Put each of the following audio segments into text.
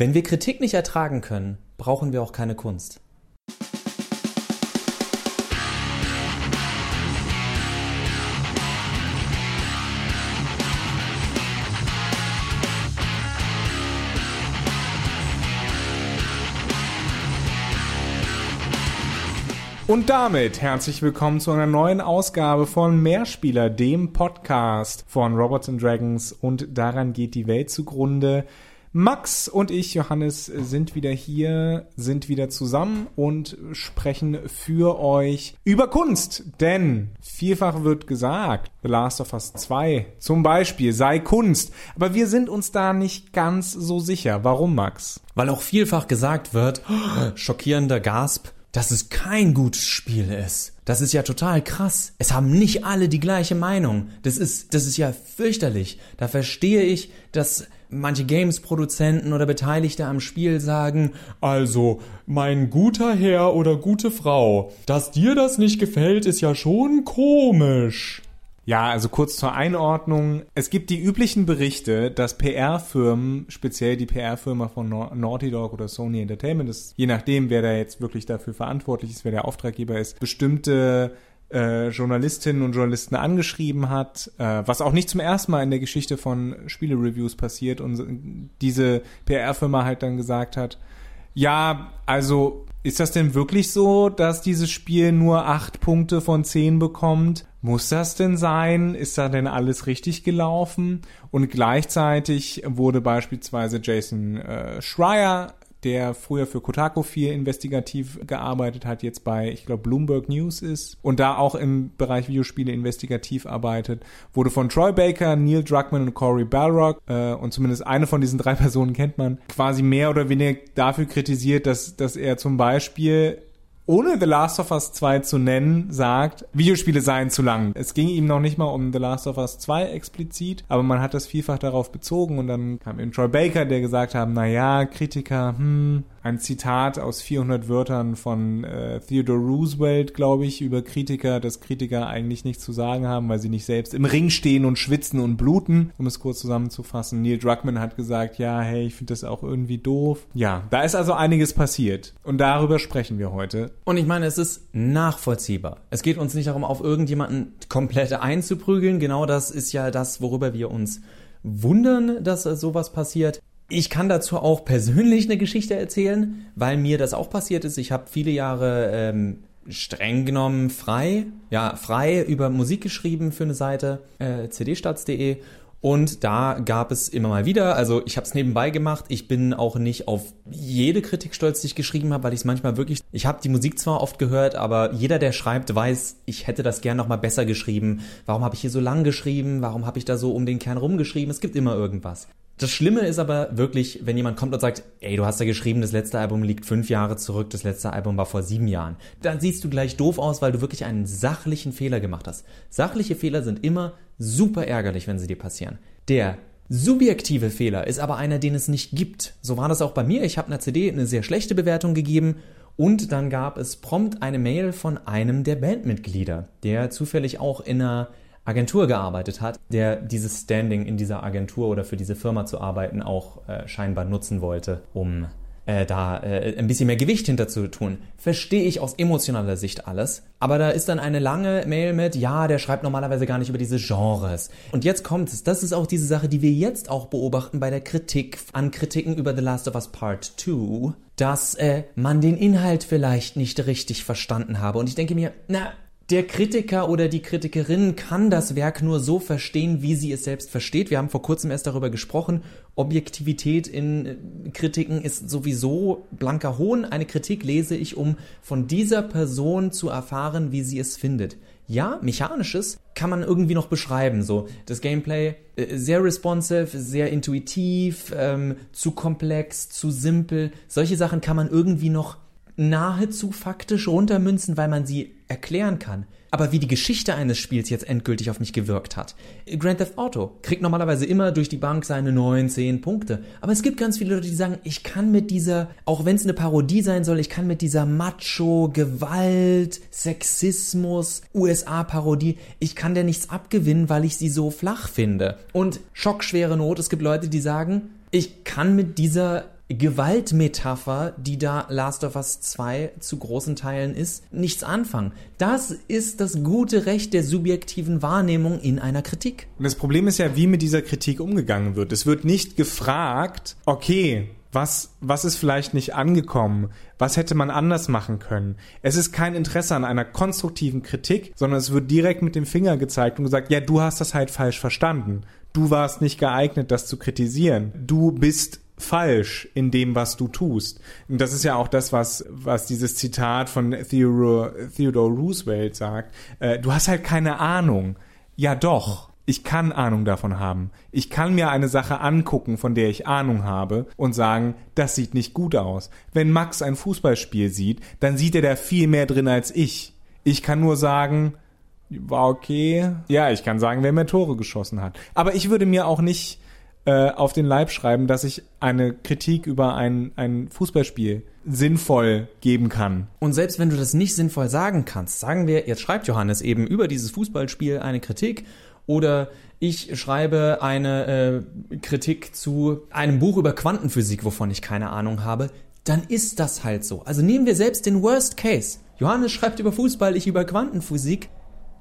Wenn wir Kritik nicht ertragen können, brauchen wir auch keine Kunst. Und damit herzlich willkommen zu einer neuen Ausgabe von Mehrspieler, dem Podcast von Robots and Dragons und daran geht die Welt zugrunde. Max und ich, Johannes, sind wieder hier, sind wieder zusammen und sprechen für euch über Kunst. Denn vielfach wird gesagt, The Last of Us 2 zum Beispiel sei Kunst. Aber wir sind uns da nicht ganz so sicher. Warum, Max? Weil auch vielfach gesagt wird, schockierender Gasp, dass es kein gutes Spiel ist. Das ist ja total krass. Es haben nicht alle die gleiche Meinung. Das ist, das ist ja fürchterlich. Da verstehe ich, dass manche Games-Produzenten oder Beteiligte am Spiel sagen, also, mein guter Herr oder gute Frau, dass dir das nicht gefällt, ist ja schon komisch. Ja, also kurz zur Einordnung. Es gibt die üblichen Berichte, dass PR-Firmen, speziell die PR-Firma von Naughty Dog oder Sony Entertainment, ist, je nachdem, wer da jetzt wirklich dafür verantwortlich ist, wer der Auftraggeber ist, bestimmte äh, Journalistinnen und Journalisten angeschrieben hat, äh, was auch nicht zum ersten Mal in der Geschichte von Spiele-Reviews passiert und diese PR-Firma halt dann gesagt hat, ja, also ist das denn wirklich so, dass dieses Spiel nur acht Punkte von zehn bekommt? Muss das denn sein? Ist da denn alles richtig gelaufen? Und gleichzeitig wurde beispielsweise Jason äh, Schreier der früher für Kotaku viel investigativ gearbeitet hat, jetzt bei, ich glaube, Bloomberg News ist und da auch im Bereich Videospiele investigativ arbeitet, wurde von Troy Baker, Neil Druckmann und Corey Balrock äh, und zumindest eine von diesen drei Personen kennt man, quasi mehr oder weniger dafür kritisiert, dass, dass er zum Beispiel ohne The Last of Us 2 zu nennen, sagt, Videospiele seien zu lang. Es ging ihm noch nicht mal um The Last of Us 2 explizit, aber man hat das vielfach darauf bezogen und dann kam eben Troy Baker, der gesagt haben, na ja, Kritiker, hm, ein Zitat aus 400 Wörtern von äh, Theodore Roosevelt, glaube ich, über Kritiker, dass Kritiker eigentlich nichts zu sagen haben, weil sie nicht selbst im Ring stehen und schwitzen und bluten, um es kurz zusammenzufassen. Neil Druckmann hat gesagt, ja, hey, ich finde das auch irgendwie doof. Ja, da ist also einiges passiert und darüber sprechen wir heute. Und ich meine, es ist nachvollziehbar. Es geht uns nicht darum, auf irgendjemanden komplett einzuprügeln. Genau das ist ja das, worüber wir uns wundern, dass sowas passiert. Ich kann dazu auch persönlich eine Geschichte erzählen, weil mir das auch passiert ist. Ich habe viele Jahre ähm, streng genommen frei, ja, frei über Musik geschrieben für eine Seite, äh, cdstats.de und da gab es immer mal wieder, also ich habe es nebenbei gemacht, ich bin auch nicht auf jede Kritik stolz, die ich geschrieben habe, weil ich es manchmal wirklich, ich habe die Musik zwar oft gehört, aber jeder, der schreibt, weiß, ich hätte das gern nochmal besser geschrieben. Warum habe ich hier so lang geschrieben? Warum habe ich da so um den Kern rumgeschrieben? Es gibt immer irgendwas. Das Schlimme ist aber wirklich, wenn jemand kommt und sagt, ey, du hast da geschrieben, das letzte Album liegt fünf Jahre zurück, das letzte Album war vor sieben Jahren. Dann siehst du gleich doof aus, weil du wirklich einen sachlichen Fehler gemacht hast. Sachliche Fehler sind immer super ärgerlich, wenn sie dir passieren. Der subjektive Fehler ist aber einer, den es nicht gibt. So war das auch bei mir. Ich habe einer CD eine sehr schlechte Bewertung gegeben und dann gab es prompt eine Mail von einem der Bandmitglieder, der zufällig auch in einer Agentur gearbeitet hat, der dieses Standing in dieser Agentur oder für diese Firma zu arbeiten auch äh, scheinbar nutzen wollte, um äh, da äh, ein bisschen mehr Gewicht hinter zu tun. Verstehe ich aus emotionaler Sicht alles. Aber da ist dann eine lange Mail mit, ja, der schreibt normalerweise gar nicht über diese Genres. Und jetzt kommt es. Das ist auch diese Sache, die wir jetzt auch beobachten bei der Kritik an Kritiken über The Last of Us Part 2, dass äh, man den Inhalt vielleicht nicht richtig verstanden habe. Und ich denke mir, na, der Kritiker oder die Kritikerin kann das Werk nur so verstehen, wie sie es selbst versteht. Wir haben vor kurzem erst darüber gesprochen. Objektivität in äh, Kritiken ist sowieso blanker Hohn. Eine Kritik lese ich, um von dieser Person zu erfahren, wie sie es findet. Ja, mechanisches kann man irgendwie noch beschreiben. So das Gameplay äh, sehr responsive, sehr intuitiv, ähm, zu komplex, zu simpel. Solche Sachen kann man irgendwie noch nahezu faktisch runtermünzen, weil man sie erklären kann. Aber wie die Geschichte eines Spiels jetzt endgültig auf mich gewirkt hat. Grand Theft Auto kriegt normalerweise immer durch die Bank seine 9, 10 Punkte. Aber es gibt ganz viele Leute, die sagen, ich kann mit dieser, auch wenn es eine Parodie sein soll, ich kann mit dieser Macho, Gewalt, Sexismus, USA-Parodie, ich kann der nichts abgewinnen, weil ich sie so flach finde. Und schockschwere Not, es gibt Leute, die sagen, ich kann mit dieser Gewaltmetapher, die da Last of Us 2 zu großen Teilen ist, nichts anfangen. Das ist das gute Recht der subjektiven Wahrnehmung in einer Kritik. Und das Problem ist ja, wie mit dieser Kritik umgegangen wird. Es wird nicht gefragt, okay, was, was ist vielleicht nicht angekommen? Was hätte man anders machen können? Es ist kein Interesse an einer konstruktiven Kritik, sondern es wird direkt mit dem Finger gezeigt und gesagt, ja, du hast das halt falsch verstanden. Du warst nicht geeignet, das zu kritisieren. Du bist falsch in dem, was du tust. Und das ist ja auch das, was, was dieses Zitat von Theodore, Theodore Roosevelt sagt. Äh, du hast halt keine Ahnung. Ja doch. Ich kann Ahnung davon haben. Ich kann mir eine Sache angucken, von der ich Ahnung habe und sagen, das sieht nicht gut aus. Wenn Max ein Fußballspiel sieht, dann sieht er da viel mehr drin als ich. Ich kann nur sagen, war okay. Ja, ich kann sagen, wer mehr Tore geschossen hat. Aber ich würde mir auch nicht äh, auf den Leib schreiben, dass ich eine Kritik über ein, ein Fußballspiel sinnvoll geben kann. Und selbst wenn du das nicht sinnvoll sagen kannst, sagen wir, jetzt schreibt Johannes eben über dieses Fußballspiel eine Kritik oder ich schreibe eine äh, Kritik zu einem Buch über Quantenphysik, wovon ich keine Ahnung habe, dann ist das halt so. Also nehmen wir selbst den Worst Case. Johannes schreibt über Fußball, ich über Quantenphysik.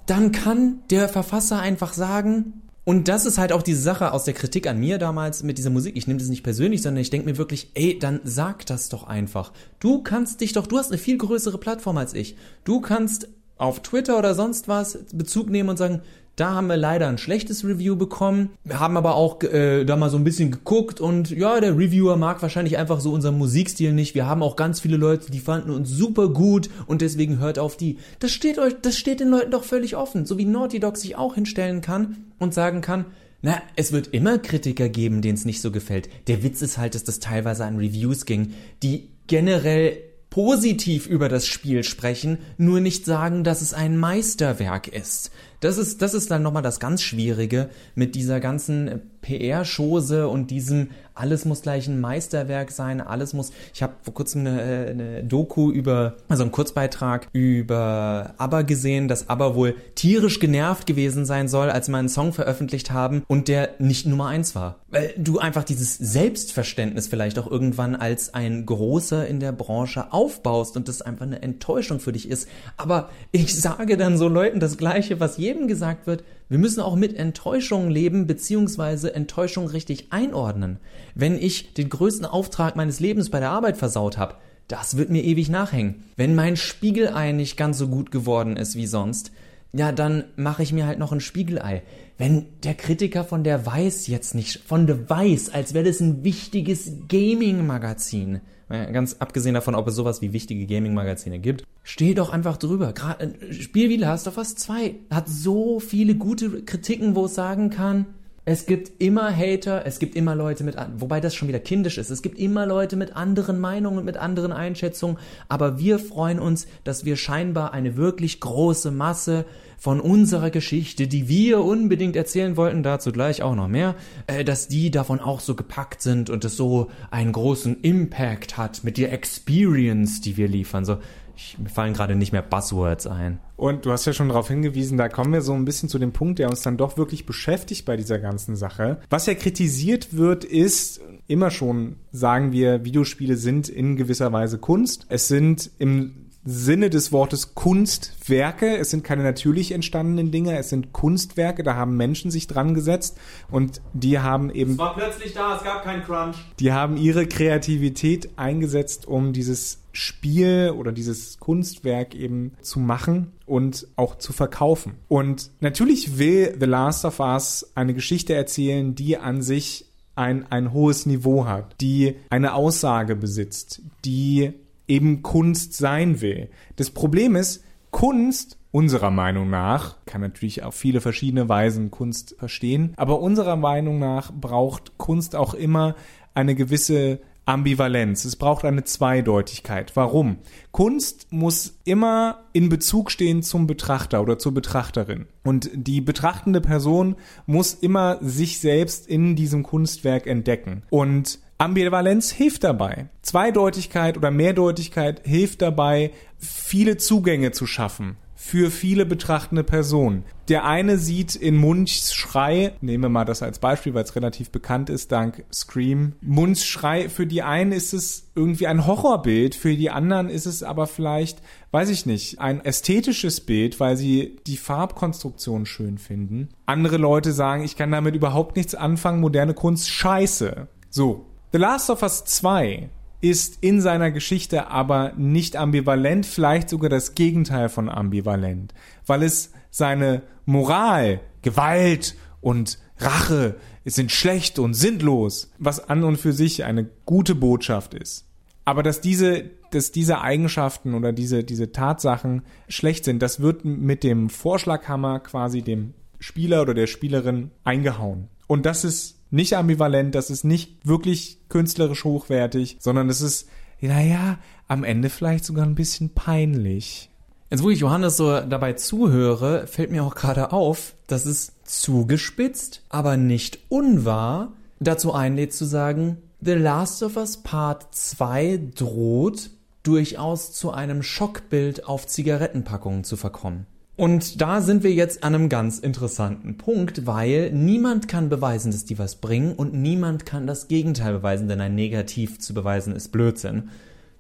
Dann kann der Verfasser einfach sagen, und das ist halt auch diese Sache aus der Kritik an mir damals mit dieser Musik. Ich nehme das nicht persönlich, sondern ich denke mir wirklich, ey, dann sag das doch einfach. Du kannst dich doch, du hast eine viel größere Plattform als ich. Du kannst auf Twitter oder sonst was Bezug nehmen und sagen, da haben wir leider ein schlechtes Review bekommen. Wir haben aber auch äh, da mal so ein bisschen geguckt und ja, der Reviewer mag wahrscheinlich einfach so unseren Musikstil nicht. Wir haben auch ganz viele Leute, die fanden uns super gut und deswegen hört auf die. Das steht euch, das steht den Leuten doch völlig offen, so wie Naughty Dog sich auch hinstellen kann und sagen kann, na, es wird immer Kritiker geben, denen es nicht so gefällt. Der Witz ist halt, dass das teilweise an Reviews ging, die generell positiv über das Spiel sprechen, nur nicht sagen, dass es ein Meisterwerk ist. Das ist, das ist dann nochmal das ganz Schwierige mit dieser ganzen PR-Chose und diesem alles muss gleich ein Meisterwerk sein, alles muss. Ich habe vor kurzem eine, eine Doku über, also einen Kurzbeitrag über ABBA gesehen, dass ABBA wohl tierisch genervt gewesen sein soll, als mal einen Song veröffentlicht haben und der nicht Nummer eins war. Weil du einfach dieses Selbstverständnis vielleicht auch irgendwann als ein Großer in der Branche aufbaust und das einfach eine Enttäuschung für dich ist. Aber ich sage dann so Leuten das Gleiche, was jedem gesagt wird, wir müssen auch mit Enttäuschungen leben, beziehungsweise Enttäuschung richtig einordnen. Wenn ich den größten Auftrag meines Lebens bei der Arbeit versaut habe, das wird mir ewig nachhängen. Wenn mein Spiegelei nicht ganz so gut geworden ist wie sonst, ja, dann mache ich mir halt noch ein Spiegelei. Wenn der Kritiker von der Weiß jetzt nicht, von der Weiß, als wäre das ein wichtiges Gaming-Magazin, ganz abgesehen davon, ob es sowas wie wichtige Gaming-Magazine gibt, steh doch einfach drüber. Gerade ein Spiel wie Last of Us 2 hat so viele gute Kritiken, wo es sagen kann, es gibt immer Hater, es gibt immer Leute mit, wobei das schon wieder kindisch ist, es gibt immer Leute mit anderen Meinungen und mit anderen Einschätzungen, aber wir freuen uns, dass wir scheinbar eine wirklich große Masse von unserer Geschichte, die wir unbedingt erzählen wollten, dazu gleich auch noch mehr, äh, dass die davon auch so gepackt sind und es so einen großen Impact hat mit der Experience, die wir liefern. So, ich, mir fallen gerade nicht mehr Buzzwords ein. Und du hast ja schon darauf hingewiesen, da kommen wir so ein bisschen zu dem Punkt, der uns dann doch wirklich beschäftigt bei dieser ganzen Sache. Was ja kritisiert wird, ist immer schon, sagen wir, Videospiele sind in gewisser Weise Kunst. Es sind im Sinne des Wortes Kunstwerke. Es sind keine natürlich entstandenen Dinge, es sind Kunstwerke, da haben Menschen sich dran gesetzt und die haben eben. Es war plötzlich da, es gab keinen Crunch. Die haben ihre Kreativität eingesetzt, um dieses Spiel oder dieses Kunstwerk eben zu machen und auch zu verkaufen. Und natürlich will The Last of Us eine Geschichte erzählen, die an sich ein, ein hohes Niveau hat, die eine Aussage besitzt, die eben Kunst sein will. Das Problem ist, Kunst unserer Meinung nach, kann natürlich auf viele verschiedene Weisen Kunst verstehen, aber unserer Meinung nach braucht Kunst auch immer eine gewisse Ambivalenz. Es braucht eine Zweideutigkeit. Warum? Kunst muss immer in Bezug stehen zum Betrachter oder zur Betrachterin. Und die betrachtende Person muss immer sich selbst in diesem Kunstwerk entdecken. Und Ambivalenz hilft dabei. Zweideutigkeit oder Mehrdeutigkeit hilft dabei, viele Zugänge zu schaffen. für viele betrachtende Personen. Der eine sieht in Munchs Schrei, nehmen wir mal das als Beispiel, weil es relativ bekannt ist, dank Scream. Munchs Schrei, für die einen ist es irgendwie ein Horrorbild, für die anderen ist es aber vielleicht, weiß ich nicht, ein ästhetisches Bild, weil sie die Farbkonstruktion schön finden. Andere Leute sagen, ich kann damit überhaupt nichts anfangen, moderne Kunst scheiße. So. The Last of Us 2 ist in seiner Geschichte aber nicht ambivalent, vielleicht sogar das Gegenteil von ambivalent, weil es seine Moral, Gewalt und Rache sind schlecht und sinnlos, was an und für sich eine gute Botschaft ist. Aber dass diese, dass diese Eigenschaften oder diese, diese Tatsachen schlecht sind, das wird mit dem Vorschlaghammer quasi dem Spieler oder der Spielerin eingehauen. Und das ist nicht ambivalent, das ist nicht wirklich künstlerisch hochwertig, sondern es ist, naja, am Ende vielleicht sogar ein bisschen peinlich. Jetzt, wo ich Johannes so dabei zuhöre, fällt mir auch gerade auf, dass es zugespitzt, aber nicht unwahr dazu einlädt zu sagen, The Last of Us Part 2 droht durchaus zu einem Schockbild auf Zigarettenpackungen zu verkommen. Und da sind wir jetzt an einem ganz interessanten Punkt, weil niemand kann beweisen, dass die was bringen und niemand kann das Gegenteil beweisen, denn ein Negativ zu beweisen ist Blödsinn.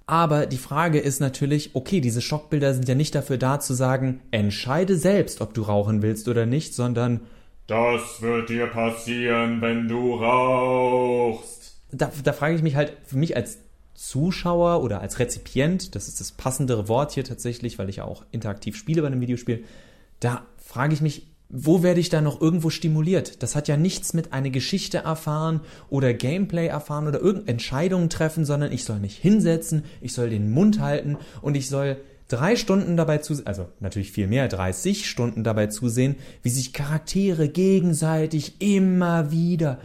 Aber die Frage ist natürlich, okay, diese Schockbilder sind ja nicht dafür da zu sagen, entscheide selbst, ob du rauchen willst oder nicht, sondern das wird dir passieren, wenn du rauchst. Da, da frage ich mich halt, für mich als Zuschauer oder als Rezipient, das ist das passendere Wort hier tatsächlich, weil ich ja auch interaktiv spiele bei einem Videospiel, da frage ich mich, wo werde ich da noch irgendwo stimuliert? Das hat ja nichts mit einer Geschichte erfahren oder Gameplay erfahren oder irgendeine Entscheidungen treffen, sondern ich soll mich hinsetzen, ich soll den Mund halten und ich soll drei Stunden dabei zusehen, also natürlich viel mehr, 30 Stunden dabei zusehen, wie sich Charaktere gegenseitig immer wieder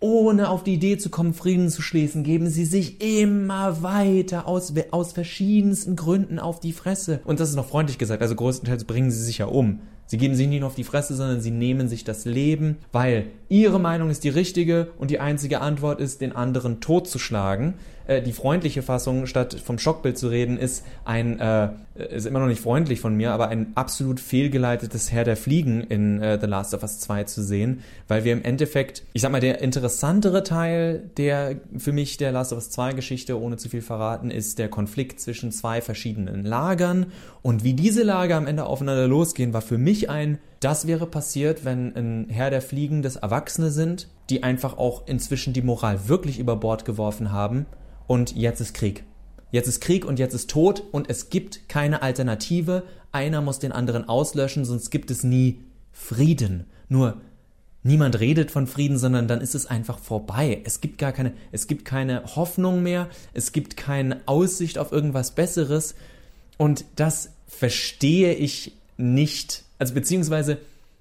ohne auf die Idee zu kommen, Frieden zu schließen, geben sie sich immer weiter aus, aus verschiedensten Gründen auf die Fresse. Und das ist noch freundlich gesagt, also größtenteils bringen sie sich ja um. Sie geben sich nicht nur auf die Fresse, sondern sie nehmen sich das Leben, weil ihre Meinung ist die richtige und die einzige Antwort ist, den anderen totzuschlagen. Äh, die freundliche Fassung, statt vom Schockbild zu reden, ist ein, äh, ist immer noch nicht freundlich von mir, aber ein absolut fehlgeleitetes Herr der Fliegen in äh, The Last of Us 2 zu sehen, weil wir im Endeffekt, ich sag mal, der interessantere Teil der für mich der Last of Us 2 Geschichte, ohne zu viel verraten, ist der Konflikt zwischen zwei verschiedenen Lagern und wie diese Lager am Ende aufeinander losgehen, war für mich ein das wäre passiert, wenn ein Herr der Fliegen das Erwachsene sind, die einfach auch inzwischen die Moral wirklich über Bord geworfen haben und jetzt ist Krieg. Jetzt ist Krieg und jetzt ist Tod und es gibt keine Alternative. Einer muss den anderen auslöschen, sonst gibt es nie Frieden. Nur niemand redet von Frieden, sondern dann ist es einfach vorbei. Es gibt gar keine, es gibt keine Hoffnung mehr, es gibt keine Aussicht auf irgendwas Besseres und das verstehe ich nicht. Also beziehungsweise,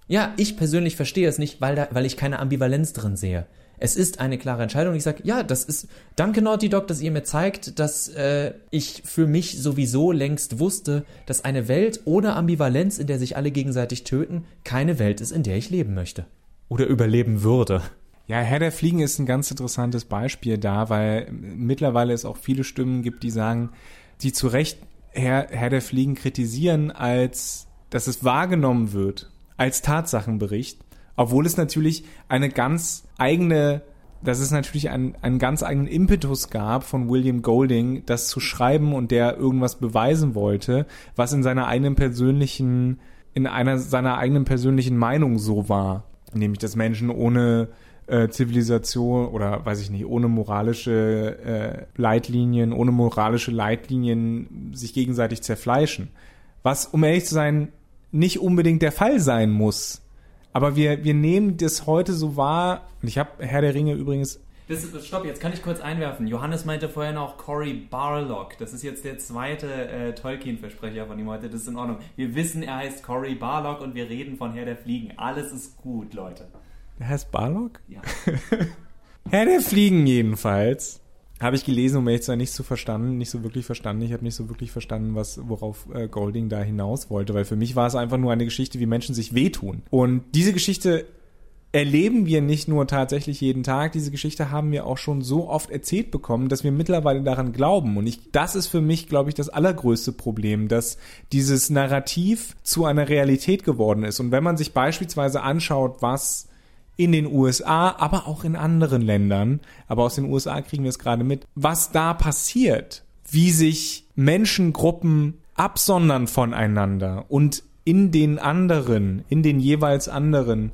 ja, ich persönlich verstehe es nicht, weil da, weil ich keine Ambivalenz drin sehe. Es ist eine klare Entscheidung. Ich sage, ja, das ist, danke Naughty Dog, dass ihr mir zeigt, dass äh, ich für mich sowieso längst wusste, dass eine Welt ohne Ambivalenz, in der sich alle gegenseitig töten, keine Welt ist, in der ich leben möchte. Oder überleben würde. Ja, Herr der Fliegen ist ein ganz interessantes Beispiel da, weil mittlerweile es auch viele Stimmen gibt, die sagen, die zu Recht Herr, Herr der Fliegen kritisieren, als dass es wahrgenommen wird als Tatsachenbericht obwohl es natürlich eine ganz eigene, dass es natürlich einen, einen ganz eigenen Impetus gab von William Golding, das zu schreiben und der irgendwas beweisen wollte, was in seiner eigenen persönlichen, in einer seiner eigenen persönlichen Meinung so war. Nämlich, dass Menschen ohne äh, Zivilisation oder weiß ich nicht, ohne moralische äh, Leitlinien, ohne moralische Leitlinien sich gegenseitig zerfleischen. Was, um ehrlich zu sein, nicht unbedingt der Fall sein muss. Aber wir, wir nehmen das heute so wahr. Und ich habe Herr der Ringe übrigens. Das, stopp, jetzt kann ich kurz einwerfen. Johannes meinte vorher noch Cory Barlog. Das ist jetzt der zweite äh, Tolkien-Versprecher von ihm heute. Das ist in Ordnung. Wir wissen, er heißt Cory Barlog und wir reden von Herr der Fliegen. Alles ist gut, Leute. Er heißt Barlog? Ja. Herr der Fliegen jedenfalls habe ich gelesen, um ehrlich zu sein, nicht so verstanden, nicht so wirklich verstanden. Ich habe nicht so wirklich verstanden, was, worauf äh, Golding da hinaus wollte, weil für mich war es einfach nur eine Geschichte, wie Menschen sich wehtun. Und diese Geschichte erleben wir nicht nur tatsächlich jeden Tag, diese Geschichte haben wir auch schon so oft erzählt bekommen, dass wir mittlerweile daran glauben. Und ich, das ist für mich, glaube ich, das allergrößte Problem, dass dieses Narrativ zu einer Realität geworden ist. Und wenn man sich beispielsweise anschaut, was in den USA, aber auch in anderen Ländern, aber aus den USA kriegen wir es gerade mit, was da passiert, wie sich Menschengruppen absondern voneinander und in den anderen, in den jeweils anderen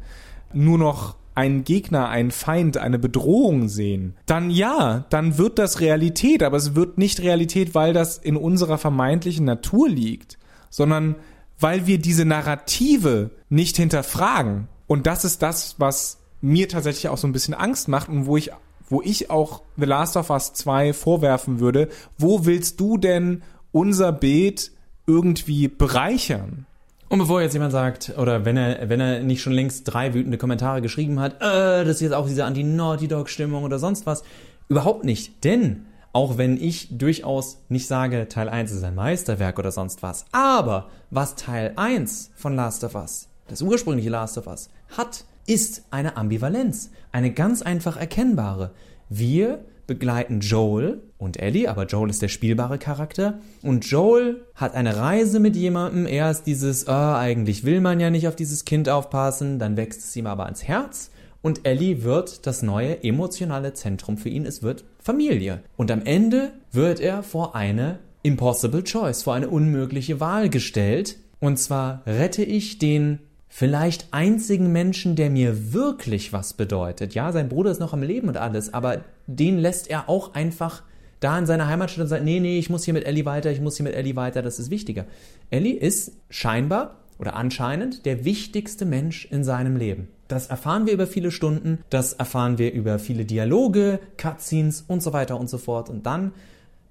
nur noch einen Gegner, einen Feind, eine Bedrohung sehen, dann ja, dann wird das Realität, aber es wird nicht Realität, weil das in unserer vermeintlichen Natur liegt, sondern weil wir diese Narrative nicht hinterfragen. Und das ist das, was mir tatsächlich auch so ein bisschen Angst macht und wo ich, wo ich auch The Last of Us 2 vorwerfen würde, wo willst du denn unser Beet irgendwie bereichern? Und bevor jetzt jemand sagt, oder wenn er, wenn er nicht schon längst drei wütende Kommentare geschrieben hat, äh, das ist jetzt auch diese Anti-Naughty Dog-Stimmung oder sonst was, überhaupt nicht. Denn, auch wenn ich durchaus nicht sage, Teil 1 ist ein Meisterwerk oder sonst was, aber was Teil 1 von Last of Us, das ursprüngliche Last of Us, hat, ist eine Ambivalenz. Eine ganz einfach erkennbare. Wir begleiten Joel und Ellie, aber Joel ist der spielbare Charakter. Und Joel hat eine Reise mit jemandem. Erst dieses, oh, eigentlich will man ja nicht auf dieses Kind aufpassen, dann wächst es ihm aber ans Herz. Und Ellie wird das neue emotionale Zentrum für ihn. Es wird Familie. Und am Ende wird er vor eine impossible choice, vor eine unmögliche Wahl gestellt. Und zwar rette ich den vielleicht einzigen Menschen, der mir wirklich was bedeutet. Ja, sein Bruder ist noch am Leben und alles, aber den lässt er auch einfach da in seiner Heimatstadt und sagt, nee, nee, ich muss hier mit Ellie weiter, ich muss hier mit Ellie weiter, das ist wichtiger. Ellie ist scheinbar oder anscheinend der wichtigste Mensch in seinem Leben. Das erfahren wir über viele Stunden, das erfahren wir über viele Dialoge, Cutscenes und so weiter und so fort. Und dann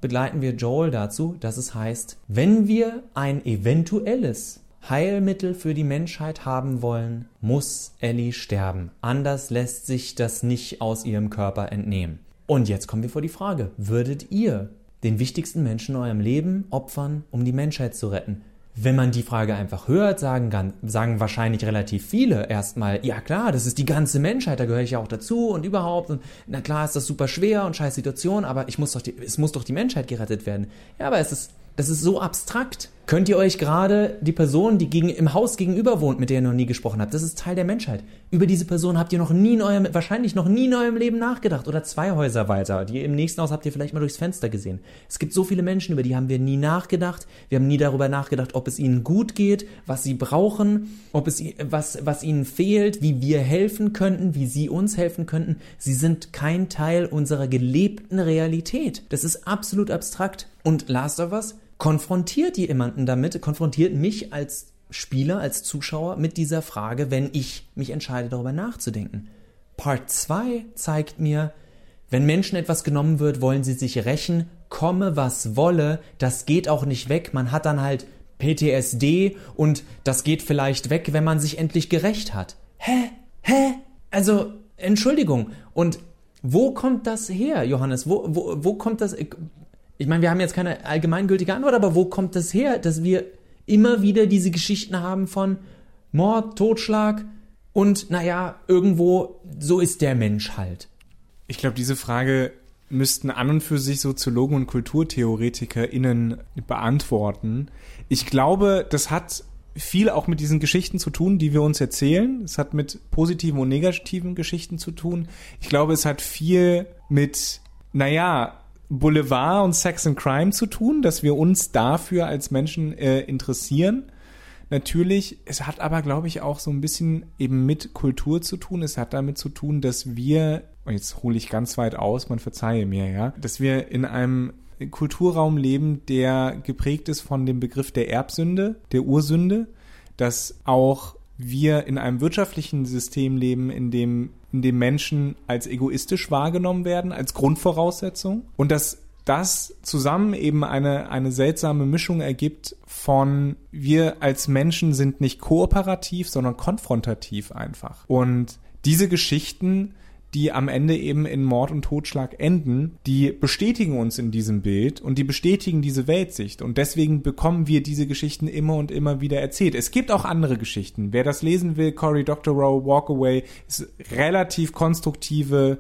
begleiten wir Joel dazu, dass es heißt, wenn wir ein eventuelles Heilmittel für die Menschheit haben wollen, muss Ellie sterben. Anders lässt sich das nicht aus ihrem Körper entnehmen. Und jetzt kommen wir vor die Frage, würdet ihr den wichtigsten Menschen in eurem Leben opfern, um die Menschheit zu retten? Wenn man die Frage einfach hört, sagen, sagen wahrscheinlich relativ viele erstmal, ja klar, das ist die ganze Menschheit, da gehöre ich ja auch dazu und überhaupt. Und na klar ist das super schwer und scheiß Situation, aber ich muss doch die, es muss doch die Menschheit gerettet werden. Ja, aber es ist das ist so abstrakt. Könnt ihr euch gerade die Person, die gegen, im Haus gegenüber wohnt, mit der ihr noch nie gesprochen habt, das ist Teil der Menschheit. Über diese Person habt ihr noch nie in eurem, wahrscheinlich noch nie in eurem Leben nachgedacht. Oder zwei Häuser weiter. Die im nächsten Haus habt ihr vielleicht mal durchs Fenster gesehen. Es gibt so viele Menschen, über die haben wir nie nachgedacht. Wir haben nie darüber nachgedacht, ob es ihnen gut geht, was sie brauchen, ob es, was, was ihnen fehlt, wie wir helfen könnten, wie sie uns helfen könnten. Sie sind kein Teil unserer gelebten Realität. Das ist absolut abstrakt. Und Last of Us konfrontiert jemanden damit, konfrontiert mich als Spieler, als Zuschauer mit dieser Frage, wenn ich mich entscheide, darüber nachzudenken. Part 2 zeigt mir, wenn Menschen etwas genommen wird, wollen sie sich rächen, komme was wolle, das geht auch nicht weg, man hat dann halt PTSD und das geht vielleicht weg, wenn man sich endlich gerecht hat. Hä? Hä? Also, Entschuldigung. Und wo kommt das her, Johannes? Wo, wo, wo kommt das? Ich meine, wir haben jetzt keine allgemeingültige Antwort, aber wo kommt das her, dass wir immer wieder diese Geschichten haben von Mord, Totschlag und naja, irgendwo, so ist der Mensch halt. Ich glaube, diese Frage müssten an und für sich Soziologen und KulturtheoretikerInnen beantworten. Ich glaube, das hat viel auch mit diesen Geschichten zu tun, die wir uns erzählen. Es hat mit positiven und negativen Geschichten zu tun. Ich glaube, es hat viel mit, naja, Boulevard und Sex and Crime zu tun, dass wir uns dafür als Menschen äh, interessieren. Natürlich, es hat aber, glaube ich, auch so ein bisschen eben mit Kultur zu tun. Es hat damit zu tun, dass wir, und jetzt hole ich ganz weit aus, man verzeihe mir, ja, dass wir in einem Kulturraum leben, der geprägt ist von dem Begriff der Erbsünde, der Ursünde, dass auch wir in einem wirtschaftlichen System leben, in dem, in dem Menschen als egoistisch wahrgenommen werden, als Grundvoraussetzung. Und dass das zusammen eben eine, eine seltsame Mischung ergibt von wir als Menschen sind nicht kooperativ, sondern konfrontativ einfach. Und diese Geschichten, die am Ende eben in Mord und Totschlag enden, die bestätigen uns in diesem Bild und die bestätigen diese Weltsicht. Und deswegen bekommen wir diese Geschichten immer und immer wieder erzählt. Es gibt auch andere Geschichten. Wer das lesen will, Cory Doctorow, Walk Away, ist relativ konstruktive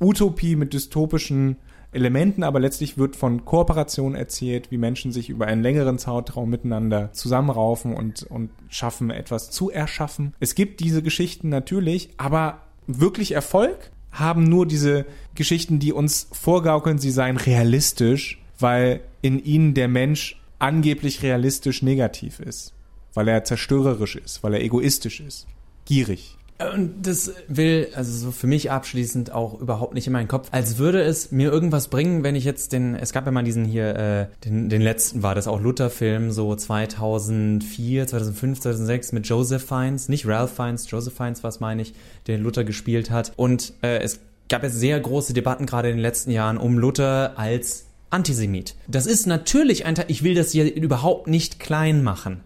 Utopie mit dystopischen Elementen, aber letztlich wird von Kooperation erzählt, wie Menschen sich über einen längeren Zeitraum miteinander zusammenraufen und, und schaffen, etwas zu erschaffen. Es gibt diese Geschichten natürlich, aber wirklich Erfolg haben nur diese Geschichten, die uns vorgaukeln, sie seien realistisch, weil in ihnen der Mensch angeblich realistisch negativ ist, weil er zerstörerisch ist, weil er egoistisch ist, gierig. Und das will, also so für mich abschließend auch überhaupt nicht in meinen Kopf, als würde es mir irgendwas bringen, wenn ich jetzt den, es gab ja mal diesen hier, äh, den, den letzten war das auch Luther-Film, so 2004, 2005, 2006 mit Joseph Fiennes, nicht Ralph Fiennes, Joseph Fiennes, was meine ich, der Luther gespielt hat. Und äh, es gab jetzt sehr große Debatten gerade in den letzten Jahren um Luther als Antisemit. Das ist natürlich ein Teil, ich will das hier überhaupt nicht klein machen.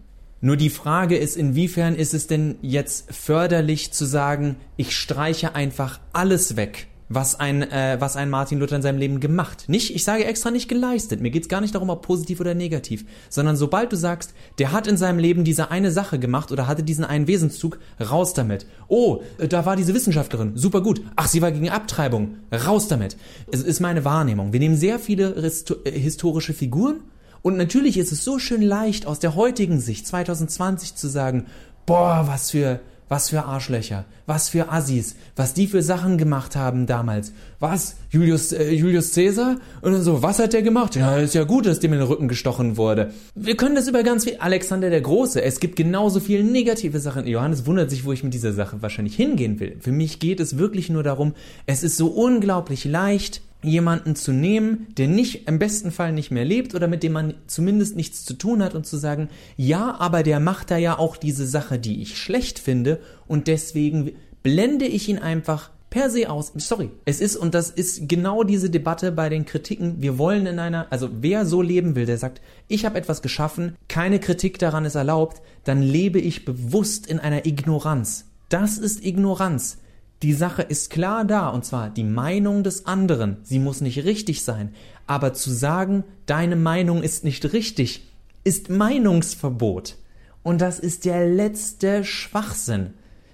Nur die Frage ist, inwiefern ist es denn jetzt förderlich zu sagen, ich streiche einfach alles weg, was ein, äh, was ein Martin Luther in seinem Leben gemacht. Nicht, ich sage extra nicht geleistet. Mir geht's gar nicht darum, ob positiv oder negativ, sondern sobald du sagst, der hat in seinem Leben diese eine Sache gemacht oder hatte diesen einen Wesenszug, raus damit. Oh, äh, da war diese Wissenschaftlerin, super gut. Ach, sie war gegen Abtreibung, raus damit. Es ist meine Wahrnehmung. Wir nehmen sehr viele äh, historische Figuren und natürlich ist es so schön leicht aus der heutigen Sicht 2020 zu sagen, boah, was für was für Arschlöcher, was für Assis, was die für Sachen gemacht haben damals. Was? Julius, äh, Julius Caesar? Und dann so, was hat der gemacht? Ja, ist ja gut, dass dem in den Rücken gestochen wurde. Wir können das über ganz viel. Alexander der Große. Es gibt genauso viele negative Sachen. Johannes wundert sich, wo ich mit dieser Sache wahrscheinlich hingehen will. Für mich geht es wirklich nur darum, es ist so unglaublich leicht, jemanden zu nehmen, der nicht im besten Fall nicht mehr lebt oder mit dem man zumindest nichts zu tun hat und zu sagen, ja, aber der macht da ja auch diese Sache, die ich schlecht finde und deswegen blende ich ihn einfach per se aus. Sorry, es ist und das ist genau diese Debatte bei den Kritiken. Wir wollen in einer, also wer so leben will, der sagt, ich habe etwas geschaffen, keine Kritik daran ist erlaubt, dann lebe ich bewusst in einer Ignoranz. Das ist Ignoranz. Die Sache ist klar da, und zwar die Meinung des anderen. Sie muss nicht richtig sein. Aber zu sagen, deine Meinung ist nicht richtig, ist Meinungsverbot. Und das ist der letzte Schwachsinn.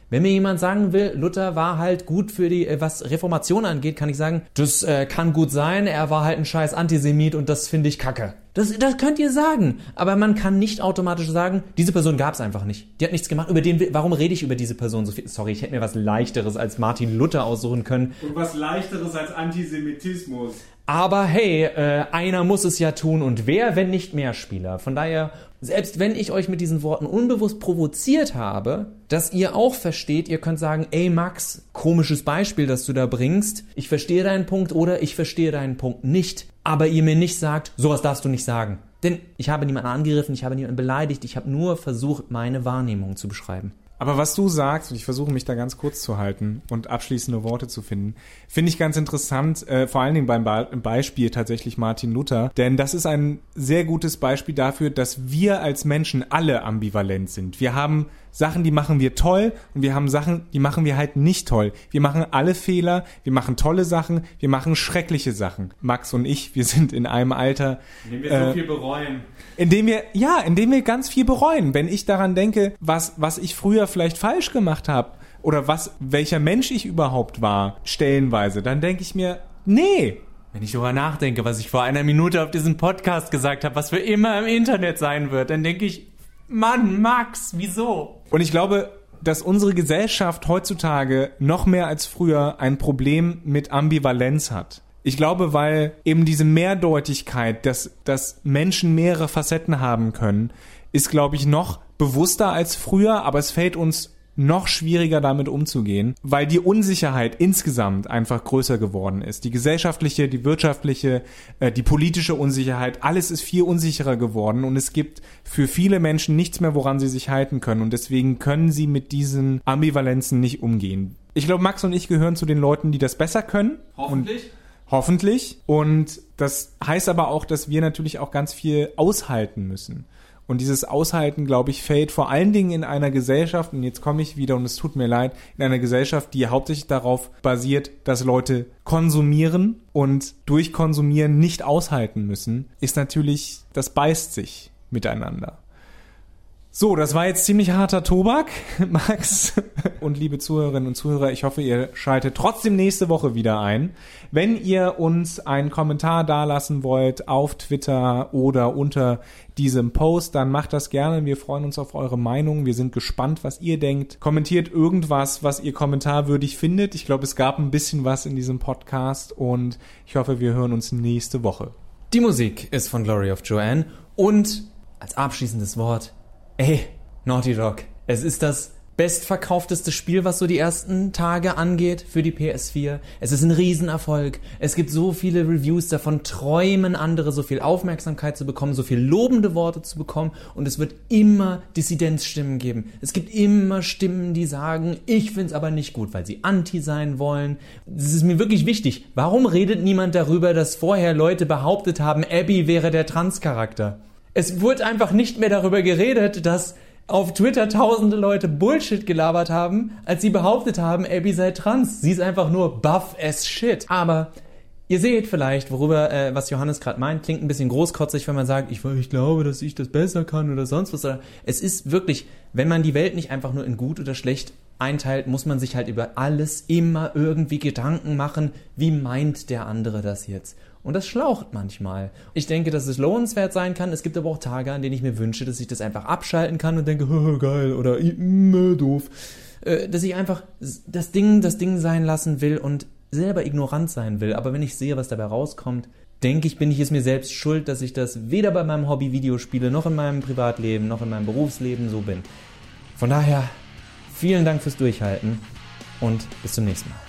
Wenn mir jemand sagen will, Luther war halt gut für die, äh, was Reformation angeht, kann ich sagen, das äh, kann gut sein, er war halt ein scheiß Antisemit und das finde ich kacke. Das, das könnt ihr sagen. Aber man kann nicht automatisch sagen, diese Person gab es einfach nicht. Die hat nichts gemacht. Über den, warum rede ich über diese Person so viel? Sorry, ich hätte mir was Leichteres als Martin Luther aussuchen können. Und was Leichteres als Antisemitismus. Aber hey, äh, einer muss es ja tun und wer, wenn nicht mehr Spieler. Von daher, selbst wenn ich euch mit diesen Worten unbewusst provoziert habe, dass ihr auch versteht, ihr könnt sagen, ey Max, komisches Beispiel, das du da bringst. Ich verstehe deinen Punkt oder ich verstehe deinen Punkt nicht. Aber ihr mir nicht sagt, sowas darfst du nicht sagen. Denn ich habe niemanden angegriffen, ich habe niemanden beleidigt, ich habe nur versucht, meine Wahrnehmung zu beschreiben. Aber was du sagst, und ich versuche mich da ganz kurz zu halten und abschließende Worte zu finden, finde ich ganz interessant, äh, vor allen Dingen beim Be Beispiel tatsächlich Martin Luther, denn das ist ein sehr gutes Beispiel dafür, dass wir als Menschen alle ambivalent sind. Wir haben Sachen, die machen wir toll und wir haben Sachen, die machen wir halt nicht toll. Wir machen alle Fehler, wir machen tolle Sachen, wir machen schreckliche Sachen. Max und ich, wir sind in einem Alter, in dem wir äh, so viel bereuen. Indem wir, ja, indem wir ganz viel bereuen. Wenn ich daran denke, was, was ich früher vielleicht falsch gemacht habe oder was, welcher Mensch ich überhaupt war, stellenweise, dann denke ich mir, nee, wenn ich darüber nachdenke, was ich vor einer Minute auf diesem Podcast gesagt habe, was für immer im Internet sein wird, dann denke ich, Mann, Max, wieso? Und ich glaube, dass unsere Gesellschaft heutzutage noch mehr als früher ein Problem mit Ambivalenz hat. Ich glaube, weil eben diese Mehrdeutigkeit, dass, dass Menschen mehrere Facetten haben können, ist, glaube ich, noch bewusster als früher, aber es fällt uns noch schwieriger damit umzugehen, weil die Unsicherheit insgesamt einfach größer geworden ist. Die gesellschaftliche, die wirtschaftliche, äh, die politische Unsicherheit, alles ist viel unsicherer geworden und es gibt für viele Menschen nichts mehr, woran sie sich halten können und deswegen können sie mit diesen Ambivalenzen nicht umgehen. Ich glaube, Max und ich gehören zu den Leuten, die das besser können. Hoffentlich. Hoffentlich. Und das heißt aber auch, dass wir natürlich auch ganz viel aushalten müssen. Und dieses Aushalten, glaube ich, fällt vor allen Dingen in einer Gesellschaft, und jetzt komme ich wieder und es tut mir leid, in einer Gesellschaft, die hauptsächlich darauf basiert, dass Leute konsumieren und durch Konsumieren nicht aushalten müssen, ist natürlich, das beißt sich miteinander. So, das war jetzt ziemlich harter Tobak, Max. Und liebe Zuhörerinnen und Zuhörer, ich hoffe, ihr schaltet trotzdem nächste Woche wieder ein. Wenn ihr uns einen Kommentar dalassen wollt auf Twitter oder unter diesem Post, dann macht das gerne. Wir freuen uns auf eure Meinung. Wir sind gespannt, was ihr denkt. Kommentiert irgendwas, was ihr kommentarwürdig findet. Ich glaube, es gab ein bisschen was in diesem Podcast und ich hoffe, wir hören uns nächste Woche. Die Musik ist von Glory of Joanne und als abschließendes Wort Ey, Naughty Dog, es ist das bestverkaufteste Spiel, was so die ersten Tage angeht für die PS4. Es ist ein Riesenerfolg. Es gibt so viele Reviews davon, träumen andere, so viel Aufmerksamkeit zu bekommen, so viel lobende Worte zu bekommen und es wird immer Dissidenzstimmen geben. Es gibt immer Stimmen, die sagen, ich find's aber nicht gut, weil sie anti sein wollen. Das ist mir wirklich wichtig. Warum redet niemand darüber, dass vorher Leute behauptet haben, Abby wäre der Transcharakter? Es wurde einfach nicht mehr darüber geredet, dass auf Twitter tausende Leute Bullshit gelabert haben, als sie behauptet haben, Abby sei trans. Sie ist einfach nur buff as shit. Aber ihr seht vielleicht, worüber, äh, was Johannes gerade meint, klingt ein bisschen großkotzig, wenn man sagt, ich, ich glaube, dass ich das besser kann oder sonst was. Es ist wirklich, wenn man die Welt nicht einfach nur in gut oder schlecht einteilt, muss man sich halt über alles immer irgendwie Gedanken machen, wie meint der andere das jetzt? Und das schlaucht manchmal. Ich denke, dass es lohnenswert sein kann. Es gibt aber auch Tage, an denen ich mir wünsche, dass ich das einfach abschalten kann und denke, geil oder mh, doof. Äh, dass ich einfach das Ding, das Ding sein lassen will und selber ignorant sein will. Aber wenn ich sehe, was dabei rauskommt, denke ich, bin ich es mir selbst schuld, dass ich das weder bei meinem Hobby Videospiele noch in meinem Privatleben noch in meinem Berufsleben so bin. Von daher, vielen Dank fürs Durchhalten und bis zum nächsten Mal.